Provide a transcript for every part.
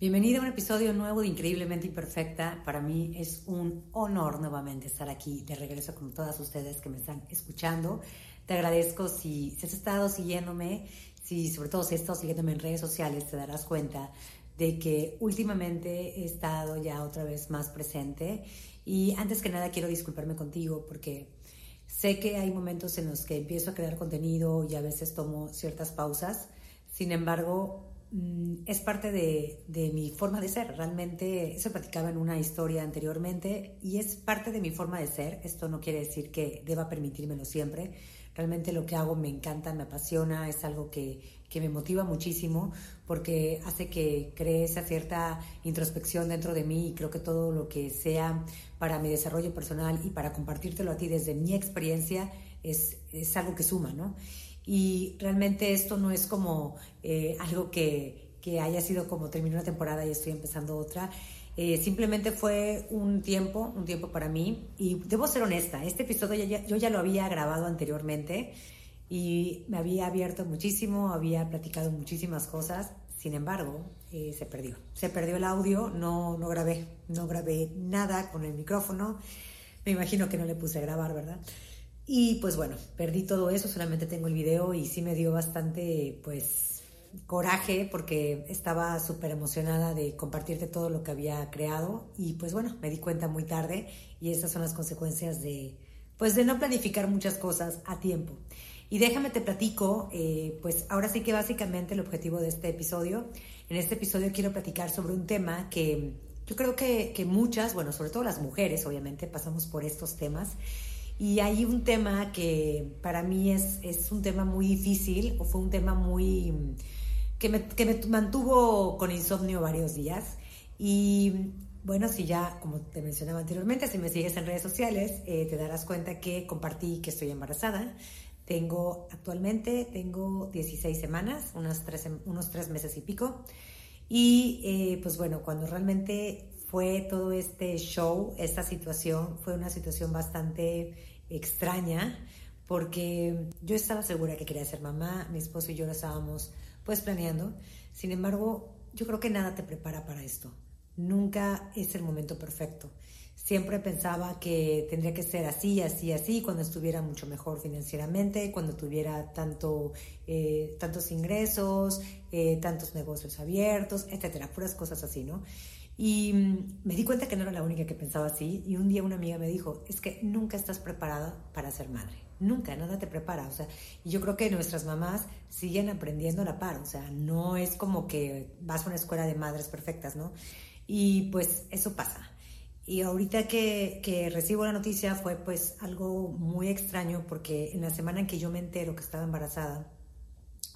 Bienvenido a un episodio nuevo de Increíblemente Imperfecta. Para mí es un honor nuevamente estar aquí de regreso con todas ustedes que me están escuchando. Te agradezco si, si has estado siguiéndome, si sobre todo si has estado siguiéndome en redes sociales, te darás cuenta de que últimamente he estado ya otra vez más presente. Y antes que nada quiero disculparme contigo porque sé que hay momentos en los que empiezo a crear contenido y a veces tomo ciertas pausas. Sin embargo, es parte de, mi forma de ser. Realmente, eso platicaba en una historia anteriormente y es parte de mi forma de ser. Esto no quiere decir que deba permitírmelo siempre. Realmente lo que hago me encanta, me apasiona, es algo que, me motiva muchísimo porque hace que cree esa cierta introspección dentro de mí y creo que todo lo que sea para mi desarrollo personal y para compartírtelo a ti desde mi experiencia es, es algo que suma, ¿no? Y realmente esto no es como eh, algo que, que, haya sido como terminé una temporada y estoy empezando otra. Eh, simplemente fue un tiempo, un tiempo para mí y debo ser honesta, este episodio yo ya lo había grabado anteriormente y me había abierto muchísimo, había platicado muchísimas cosas, sin embargo, eh, se perdió. Se perdió el audio, no, no grabé, no grabé nada con el micrófono, me imagino que no le puse a grabar, ¿verdad? Y pues bueno, perdí todo eso, solamente tengo el video y sí me dio bastante pues coraje porque estaba súper emocionada de compartirte todo lo que había creado. Y pues bueno, me di cuenta muy tarde y esas son las consecuencias de pues de no planificar muchas cosas a tiempo. Y déjame te platico, eh, pues ahora sí que básicamente el objetivo de este episodio, en este episodio quiero platicar sobre un tema que yo creo que, que muchas, bueno, sobre todo las mujeres obviamente, pasamos por estos temas y hay un tema que para mí es, es un tema muy difícil, o fue un tema muy... que me, que me mantuvo con insomnio varios días. Y bueno, si ya, como te mencionaba anteriormente, si me sigues en redes sociales, eh, te darás cuenta que compartí que estoy embarazada. Tengo actualmente, tengo 16 semanas, unos tres, unos tres meses y pico. Y eh, pues bueno, cuando realmente fue todo este show, esta situación, fue una situación bastante extraña porque yo estaba segura que quería ser mamá, mi esposo y yo lo estábamos pues planeando. Sin embargo, yo creo que nada te prepara para esto. Nunca es el momento perfecto. Siempre pensaba que tendría que ser así, así, así, cuando estuviera mucho mejor financieramente, cuando tuviera tanto, eh, tantos ingresos, eh, tantos negocios abiertos, etcétera, puras cosas así, ¿no? Y mm, me di cuenta que no era la única que pensaba así. Y un día una amiga me dijo, es que nunca estás preparada para ser madre. Nunca, nada te prepara. O sea, y yo creo que nuestras mamás siguen aprendiendo a la par. O sea, no es como que vas a una escuela de madres perfectas, ¿no? Y pues eso pasa. Y ahorita que, que, recibo la noticia fue pues algo muy extraño porque en la semana en que yo me entero que estaba embarazada,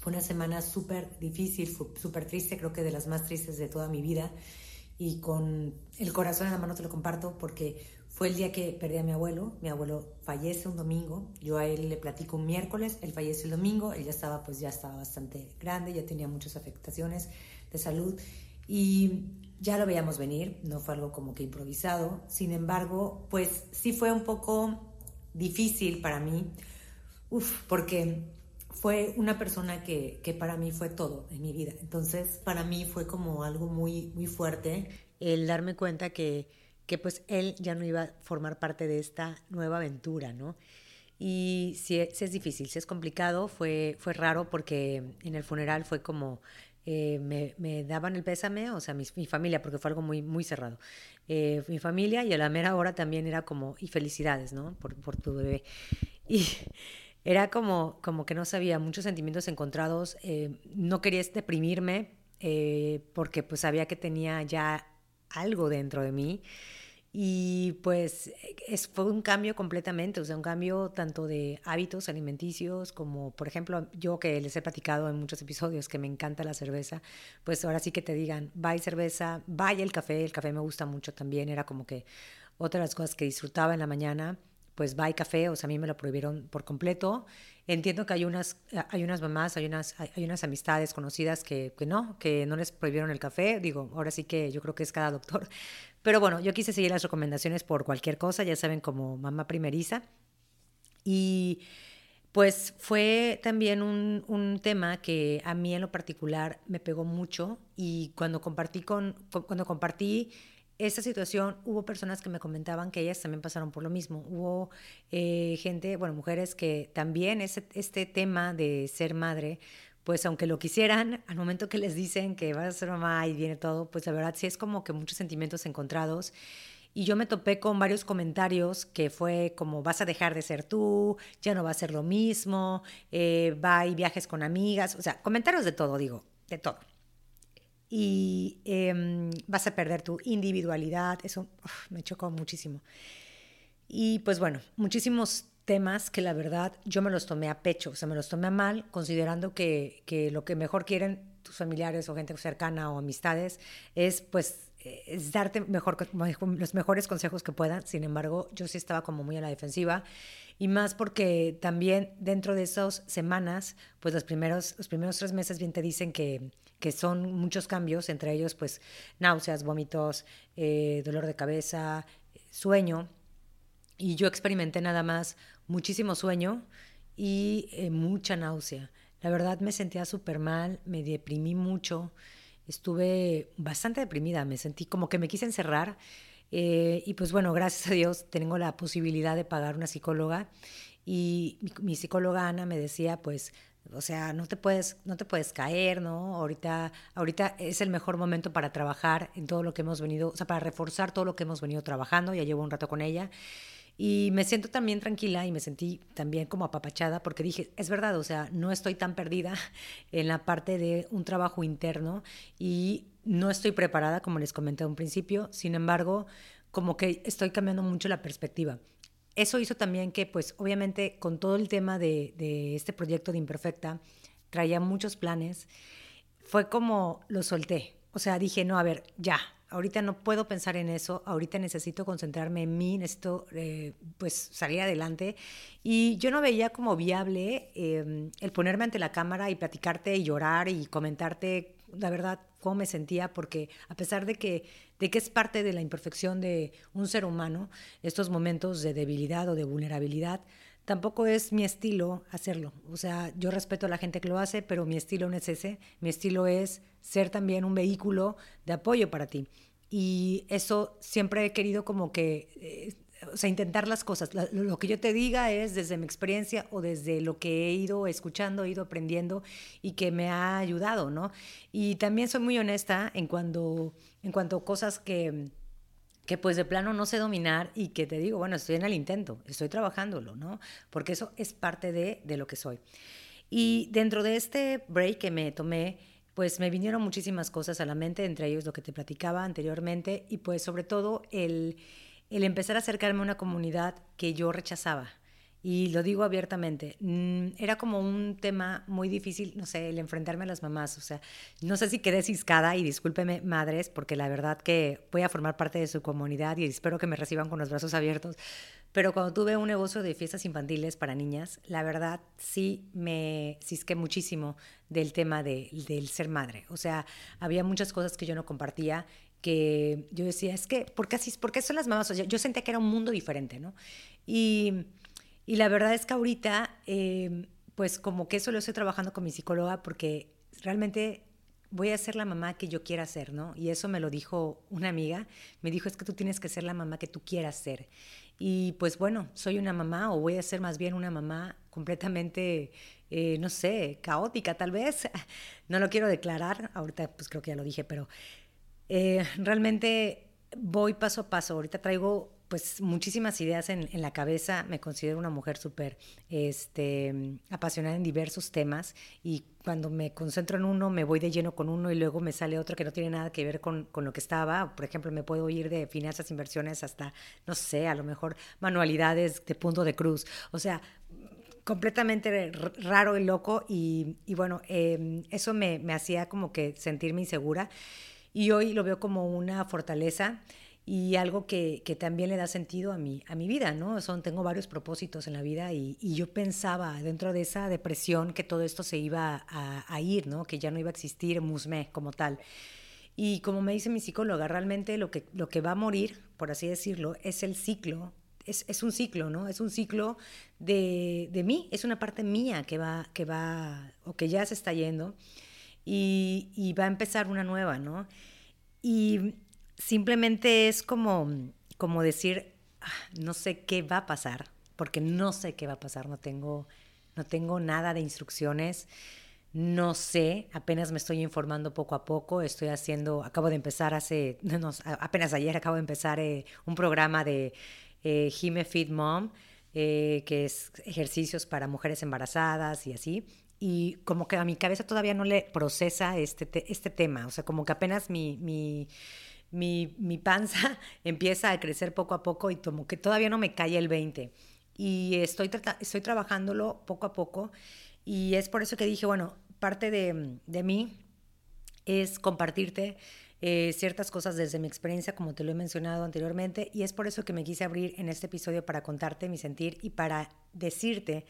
fue una semana súper difícil, súper triste, creo que de las más tristes de toda mi vida y con el corazón en la mano te lo comparto porque fue el día que perdí a mi abuelo. Mi abuelo fallece un domingo. Yo a él le platico un miércoles, él fallece el domingo. Él ya estaba, pues ya estaba bastante grande, ya tenía muchas afectaciones de salud y ya lo veíamos venir. No fue algo como que improvisado. Sin embargo, pues sí fue un poco difícil para mí. Uf, porque fue una persona que, que, para mí fue todo en mi vida. Entonces, para mí fue como algo muy, muy fuerte el darme cuenta que, que pues él ya no iba a formar parte de esta nueva aventura, ¿no? Y si, es difícil, si es complicado, fue, fue raro porque en el funeral fue como, eh, me, me, daban el pésame, o sea, mi, mi, familia, porque fue algo muy, muy cerrado. Eh, mi familia y a la mera hora también era como, y felicidades, ¿no? Por, por tu bebé. Y era como, como que no sabía, muchos sentimientos encontrados. Eh, no quería deprimirme eh, porque pues sabía que tenía ya algo dentro de mí. Y pues es, fue un cambio completamente, o sea, un cambio tanto de hábitos alimenticios como, por ejemplo, yo que les he platicado en muchos episodios que me encanta la cerveza, pues ahora sí que te digan, vaya cerveza, vaya el café, el café me gusta mucho también, era como que otra de las cosas que disfrutaba en la mañana pues va y café, o sea, a mí me lo prohibieron por completo. Entiendo que hay unas, hay unas mamás, hay unas, hay unas amistades conocidas que, que no, que no les prohibieron el café. Digo, ahora sí que yo creo que es cada doctor. Pero bueno, yo quise seguir las recomendaciones por cualquier cosa, ya saben, como mamá primeriza. Y Pues fue también un, un, tema que a mí en lo particular me pegó mucho y cuando compartí, con, cuando compartí esta situación, hubo personas que me comentaban que ellas también pasaron por lo mismo. Hubo eh, gente, bueno, mujeres que también ese, este tema de ser madre, pues aunque lo quisieran, al momento que les dicen que vas a ser mamá y viene todo, pues la verdad sí es como que muchos sentimientos encontrados. Y yo me topé con varios comentarios que fue como vas a dejar de ser tú, ya no va a ser lo mismo, eh, va y viajes con amigas, o sea, comentarios de todo, digo, de todo. Y em, vas a perder tu individualidad, eso me chocó muchísimo. Y pues bueno, muchísimos temas que la verdad yo me los tomé a pecho, o sea, me los tomé a mal, considerando que, que lo que mejor quieren tus familiares o gente cercana o amistades es pues es darte los mejores consejos que puedan. Sin embargo, yo sí estaba como muy a la defensiva. Y más porque también dentro de esas semanas, pues los primeros, los primeros tres meses bien te dicen que, que son muchos cambios, entre ellos pues náuseas, vómitos, eh, dolor de cabeza, sueño. Y yo experimenté nada más muchísimo sueño y eh, mucha náusea. La verdad me sentía súper mal, me deprimí mucho estuve bastante deprimida, me sentí como que me quise encerrar. Eh, y pues bueno, gracias a Dios tengo la posibilidad de pagar una psicóloga y mi, psicóloga Ana me decía, pues, o sea, no te puedes, no te puedes caer, ¿no? Ahorita, ahorita es el mejor momento para trabajar en todo lo que hemos venido, o sea, para reforzar todo lo que hemos venido trabajando. Ya llevo un rato con ella y me siento también tranquila y me sentí también como apapachada porque dije, es verdad, o sea, no estoy tan perdida en la parte de un trabajo interno y no estoy preparada, como les comenté a un principio, sin embargo, como que estoy cambiando mucho la perspectiva. Eso hizo también que, pues, obviamente, con todo el tema de, de este proyecto de Imperfecta, traía muchos planes, fue como lo solté. O sea, dije, no, a ver, ya, ahorita no puedo pensar en eso, ahorita necesito concentrarme en mí, necesito eh, pues salir adelante. Y yo no veía como viable em, el ponerme ante la cámara y platicarte y llorar y comentarte la verdad cómo me sentía, porque a pesar de que, de que es parte de la imperfección de un ser humano, estos momentos de debilidad o de vulnerabilidad, tampoco es mi estilo hacerlo. O sea, yo respeto a la gente que lo hace, pero mi estilo no es ese. Mi estilo es ser también un vehículo de apoyo para ti. Y eso siempre he querido como que, eh, o sea, intentar las cosas. Lo, que yo te diga es desde mi experiencia o desde lo que he ido escuchando, he ido aprendiendo y que me ha ayudado, ¿no? Y también soy muy honesta en cuanto, en cuanto a cosas que que pues de plano no sé dominar y que te digo, bueno, estoy en el intento, estoy trabajándolo, ¿no? Porque eso es parte de, de lo que soy. Y dentro de este break que me tomé, pues me vinieron muchísimas cosas a la mente, entre ellos lo que te platicaba anteriormente y pues sobre todo el, el empezar a acercarme a una comunidad que yo rechazaba y lo digo abiertamente, mm, era como un tema muy difícil, no sé, el enfrentarme a las mamás, o sea, no sé si quedé ciscada y discúlpeme madres, porque la verdad que voy a formar parte de su comunidad y espero que me reciban con los brazos abiertos, pero cuando tuve un negocio de fiestas infantiles para niñas, la verdad sí me cisqué muchísimo del tema de, del ser madre, o sea, había muchas cosas que yo no compartía que yo decía, es que, ¿por qué, así, ¿por qué son las mamás? O sea, yo sentía que era un mundo diferente, ¿no? Y y la verdad es que ahorita, em, pues como que eso lo estoy trabajando con mi psicóloga porque realmente voy a ser la mamá que yo quiera ser, ¿no? Y eso me lo dijo una amiga, me dijo, es que tú tienes que ser la mamá que tú quieras ser. Y pues bueno, soy una mamá o voy a ser más bien una mamá completamente, eh, no sé, caótica tal vez. No lo quiero declarar, ahorita pues creo que ya lo dije, pero eh, realmente voy paso a paso. Ahorita traigo pues muchísimas ideas en, la cabeza. Me considero una mujer súper este, apasionada en diversos temas y cuando me concentro en uno me voy de lleno con uno y luego me sale otro que no tiene nada que ver con, con lo que estaba. Por ejemplo, me puedo ir de finanzas, inversiones hasta, no sé, a lo mejor manualidades de punto de cruz. O sea, completamente raro y loco y, y bueno, em, eso me, me hacía como que sentirme insegura y hoy lo veo como una fortaleza y algo que, que, también le da sentido a mi, a mi vida, ¿no? Son, tengo varios propósitos en la vida y, y yo pensaba dentro de esa depresión que todo esto se iba a, a, ir, ¿no? Que ya no iba a existir Musme como tal. Y como me dice mi psicóloga, realmente lo que, lo que va a morir, por así decirlo, es el ciclo es, un ciclo, ¿no? Es un ciclo de, de, mí, es una parte mía que va, que va, o que ya se está yendo y, y va a empezar una nueva, ¿no? Y simplemente es como, como decir, ah, no sé qué va a pasar, porque no sé qué va a pasar, no tengo, no tengo nada de instrucciones. No sé, apenas me estoy informando poco a poco. Estoy haciendo, acabo de empezar hace, apenas ayer acabo de empezar eh, un programa de eh, Feed Mom, eh, que es ejercicios para mujeres embarazadas y así. Y como que a mi cabeza todavía no le procesa este, este tema. O sea, como que apenas mi, mi, mi panza empieza a crecer poco a poco y como que todavía no me cae el 20. Y estoy, estoy trabajándolo poco a poco. Y es por eso que dije, bueno, parte de, de mí es compartirte eh, ciertas cosas desde mi experiencia, como te lo he mencionado anteriormente, y es por eso que me quise abrir en este episodio para contarte mi sentir y para decirte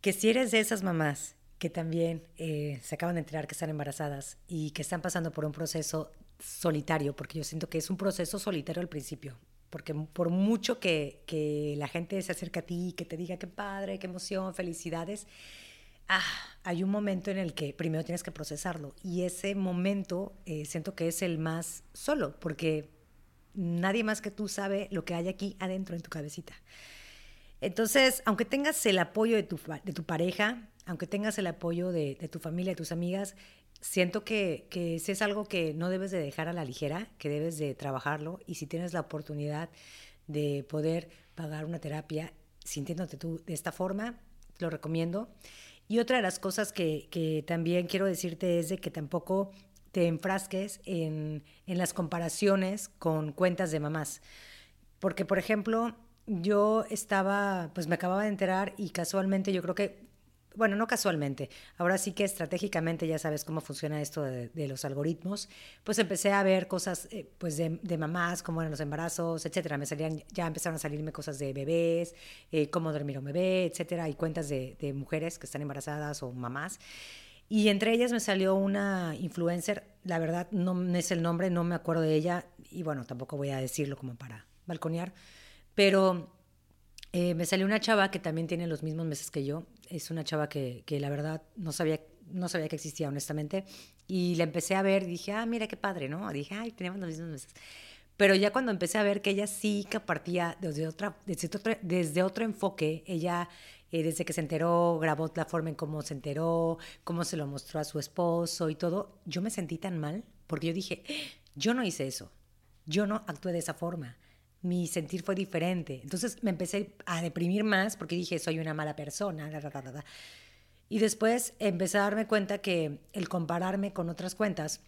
que si eres de esas mamás que también eh, se acaban de enterar que están embarazadas y que están pasando por un proceso solitario, porque yo siento que es un proceso solitario al principio, porque por mucho que, que la gente se acerque a ti, que te diga qué padre, qué emoción, felicidades, ah, hay un momento en el que primero tienes que procesarlo y ese momento eh, siento que es el más solo, porque nadie más que tú sabe lo que hay aquí adentro en tu cabecita. Entonces, aunque tengas el apoyo de tu, de tu pareja, aunque tengas el apoyo de, de tu familia, de tus amigas, siento que, que es algo que no debes de dejar a la ligera, que debes de trabajarlo y si tienes la oportunidad de poder pagar una terapia sintiéndote tú de esta forma, lo recomiendo. Y otra de las cosas que, también quiero decirte es de que tampoco te enfrasques en, en las comparaciones con cuentas de mamás. Porque, por ejemplo, yo estaba, pues me acababa de enterar y casualmente yo creo que bueno, no casualmente, ahora sí que estratégicamente ya sabes cómo funciona esto de, los algoritmos, pues empecé a ver cosas eh, pues de, mamás, cómo eran los embarazos, etcétera. Me salían, ya empezaron a salirme cosas de bebés, eh, cómo dormir un bebé, etcétera, y cuentas de, mujeres que están embarazadas o mamás. Y entre ellas me salió una influencer, la verdad no es el nombre, no me acuerdo de ella, y bueno, tampoco voy a decirlo como para balconear, pero eh, me salió una chava que también tiene los mismos meses que yo. Es una chava que, que, la verdad no sabía, no sabía que existía, honestamente. Y la empecé a ver dije, ah, mira qué padre, ¿no? Dije, ay, tenemos los mismos meses. Pero ya cuando empecé a ver que ella sí que partía desde, otra, desde, otro, desde otro enfoque, ella eh, desde que se enteró, grabó la forma en cómo se enteró, cómo se lo mostró a su esposo y todo, yo me sentí tan mal porque yo dije, yo no hice eso, yo no actué de esa forma mi sentir fue diferente. Entonces me empecé a deprimir más porque dije, soy una mala persona. y después empecé a darme cuenta que el compararme con otras cuentas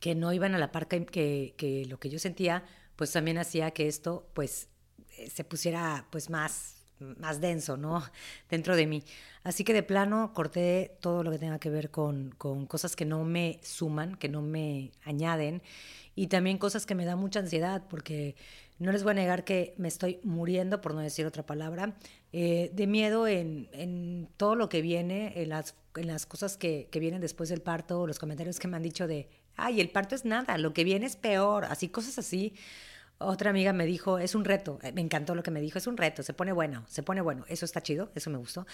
que no iban a la par que, que, lo que yo sentía, pues también hacía que esto pues eh, se pusiera pues más, más denso, ¿no? Dentro de mí. Así que de plano corté todo lo que tenga que ver con, con cosas que no me suman, que no me añaden y también cosas que me dan mucha ansiedad porque no les voy a negar que me estoy muriendo, por no decir otra palabra, eh, de miedo en, en, todo lo que viene, en las, en las cosas que, que, vienen después del parto, los comentarios que me han dicho de, ay, el parto es nada, lo que viene es peor, así, cosas así. Otra amiga me dijo, es un reto, me encantó lo que me dijo, es un reto, se pone bueno, se pone bueno, eso está chido, eso me gustó,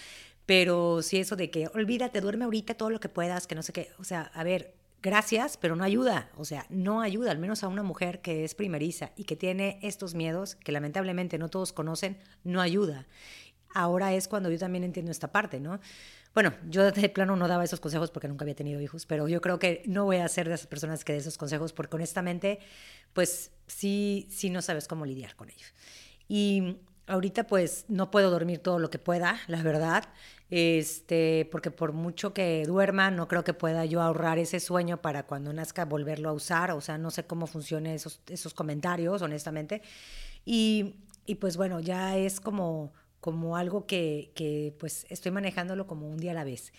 pero sí eso de que olvídate, duerme ahorita todo lo que puedas, que no sé qué, o sea, a ver, gracias, pero no ayuda. O sea, no ayuda, al menos a una mujer que es primeriza y que tiene estos miedos, que lamentablemente no todos conocen, no ayuda. Ahora es cuando yo también entiendo esta parte, ¿no? Bueno, yo de plano no daba esos consejos porque nunca había tenido hijos, pero yo creo que no voy a ser de esas personas que de esos consejos porque honestamente, pues sí, sí no sabes cómo lidiar con ellos. Y ahorita pues no puedo dormir todo lo que pueda, la verdad este, porque por mucho que duerma, no creo que pueda yo ahorrar ese sueño para cuando nazca volverlo a usar, o sea, no sé cómo funcionan esos, esos comentarios, honestamente. Y, y pues bueno, ya es como, como algo que, que pues estoy manejándolo como un día a la vez.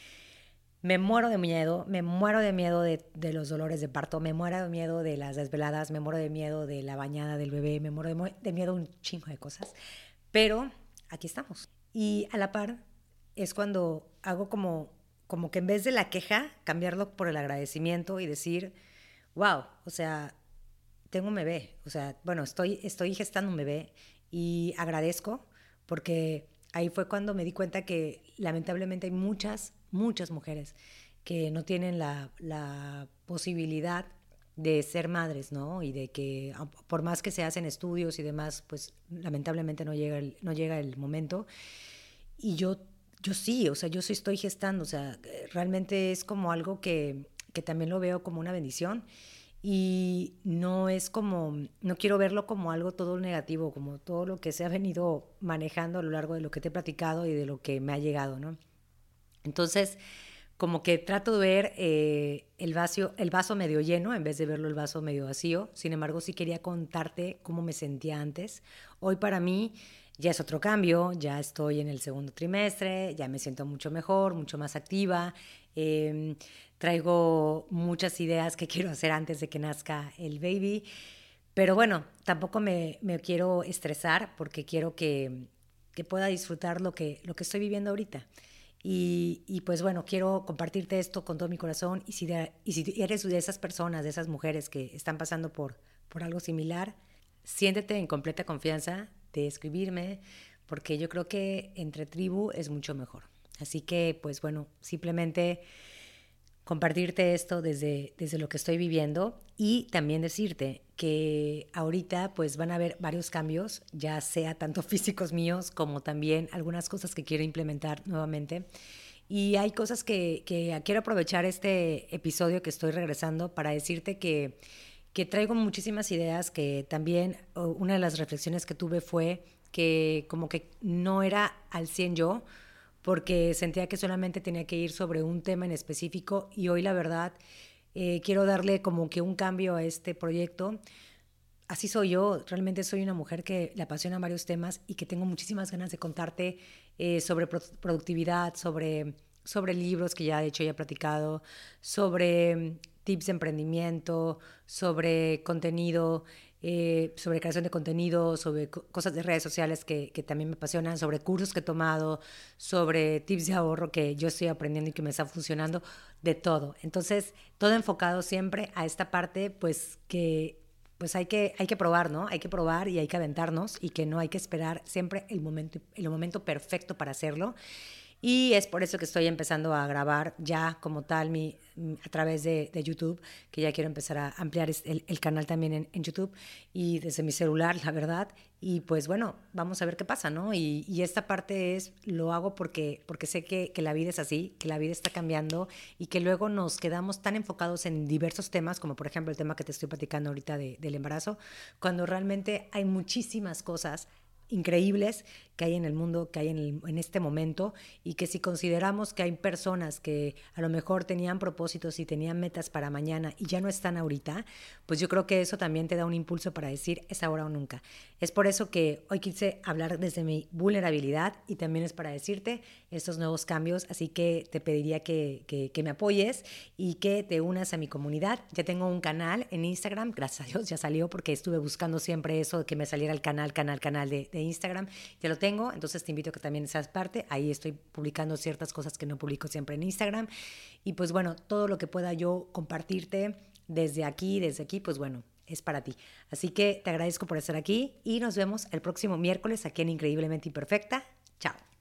Me muero de miedo, me muero de miedo de, de, los dolores de parto, me muero de miedo de las desveladas, me muero de miedo de la bañada del bebé, me muero de, de miedo un chingo de cosas. Pero aquí estamos. Y a la par es cuando hago como, como que en vez de la queja, cambiarlo por el agradecimiento y decir, wow, o sea, tengo un bebé, o sea, bueno, estoy, estoy gestando un bebé y agradezco porque ahí fue cuando me di cuenta que lamentablemente hay muchas, muchas mujeres que no tienen la, la posibilidad de ser madres, ¿no? Y de que por más que se hacen estudios y demás, pues lamentablemente no llega el, no llega el momento. Y yo, yo sí, o sea, yo sí estoy gestando, o sea, realmente es como algo que, que también lo veo como una bendición y no es como, no quiero verlo como algo todo negativo, como todo lo que se ha venido manejando a lo largo de lo que te he platicado y de lo que me ha llegado, ¿no? Entonces, como que trato de ver eh, el, vaso, el vaso medio lleno en vez de verlo el vaso medio vacío. Sin embargo, sí quería contarte cómo me sentía antes. Hoy para mí ya es otro cambio, ya estoy en el segundo trimestre, ya me siento mucho mejor, mucho más activa. Em, traigo muchas ideas que quiero hacer antes de que nazca el baby. Pero bueno, tampoco me, me quiero estresar porque quiero que, que pueda disfrutar lo que, lo que estoy viviendo ahorita. Y, pues bueno, quiero compartirte esto con todo mi corazón y si, y si eres de esas personas, de esas mujeres que están pasando por, por algo similar, siéntete en completa confianza de escribirme porque yo creo que entre tribu es mucho mejor. Así que pues bueno, simplemente compartirte esto desde, desde lo que estoy viviendo y también decirte que ahorita pues van a haber varios cambios, ya sea tanto físicos míos como también algunas cosas que quiero implementar nuevamente. Y hay cosas que, quiero aprovechar este episodio que estoy regresando para decirte que, que traigo muchísimas ideas, que también una de las reflexiones que tuve fue que como que no era al 100 yo, porque sentía que solamente tenía que ir sobre un tema en específico y hoy la verdad eh, quiero darle como que un cambio a este proyecto. Así soy yo, realmente soy una mujer que le apasiona varios temas y que tengo muchísimas ganas de contarte eh, sobre productividad, sobre, sobre libros que ya de hecho ya he platicado, sobre mm, tips de emprendimiento, sobre contenido, eh, sobre creación de contenido, sobre cosas de redes sociales que, que, también me apasionan, sobre cursos que he tomado, sobre tips de ahorro que yo estoy aprendiendo y que me está funcionando, de todo. Entonces, todo enfocado siempre a esta parte, pues que pues hay que, hay que probar, ¿no? Hay que probar y hay que aventarnos y que no hay que esperar siempre el momento, el momento perfecto para hacerlo. Y es por eso que estoy empezando a grabar ya como tal mi, a través de, YouTube, que ya quiero empezar a ampliar el, el canal también en, en, YouTube y desde mi celular, la verdad. Y pues bueno, vamos a ver qué pasa, ¿no? Y, y esta parte es, lo hago porque, porque sé que, que, la vida es así, que la vida está cambiando y que luego nos quedamos tan enfocados en diversos temas, como por ejemplo el tema que te estoy platicando ahorita de, del embarazo, cuando realmente hay muchísimas cosas increíbles que hay en el mundo, que hay en, en, este momento, y que si consideramos que hay personas que a lo mejor tenían propósitos y tenían metas para mañana y ya no están ahorita, pues yo creo que eso también te da un impulso para decir es ahora o nunca. Es por eso que hoy quise hablar desde mi vulnerabilidad y también es para decirte estos nuevos cambios, así que te pediría que, que, me apoyes y que te unas a mi comunidad. Ya tengo un canal en Instagram, gracias a Dios ya salió porque estuve buscando siempre eso que me saliera el canal, canal, canal de, de Instagram, ya lo entonces te invito a que también seas parte, ahí estoy publicando ciertas cosas que no publico siempre en Instagram y pues bueno, todo lo que pueda yo compartirte desde aquí, desde aquí, pues bueno, es para ti. Así que te agradezco por estar aquí y nos vemos el próximo miércoles aquí en Increíblemente Imperfecta. Chao.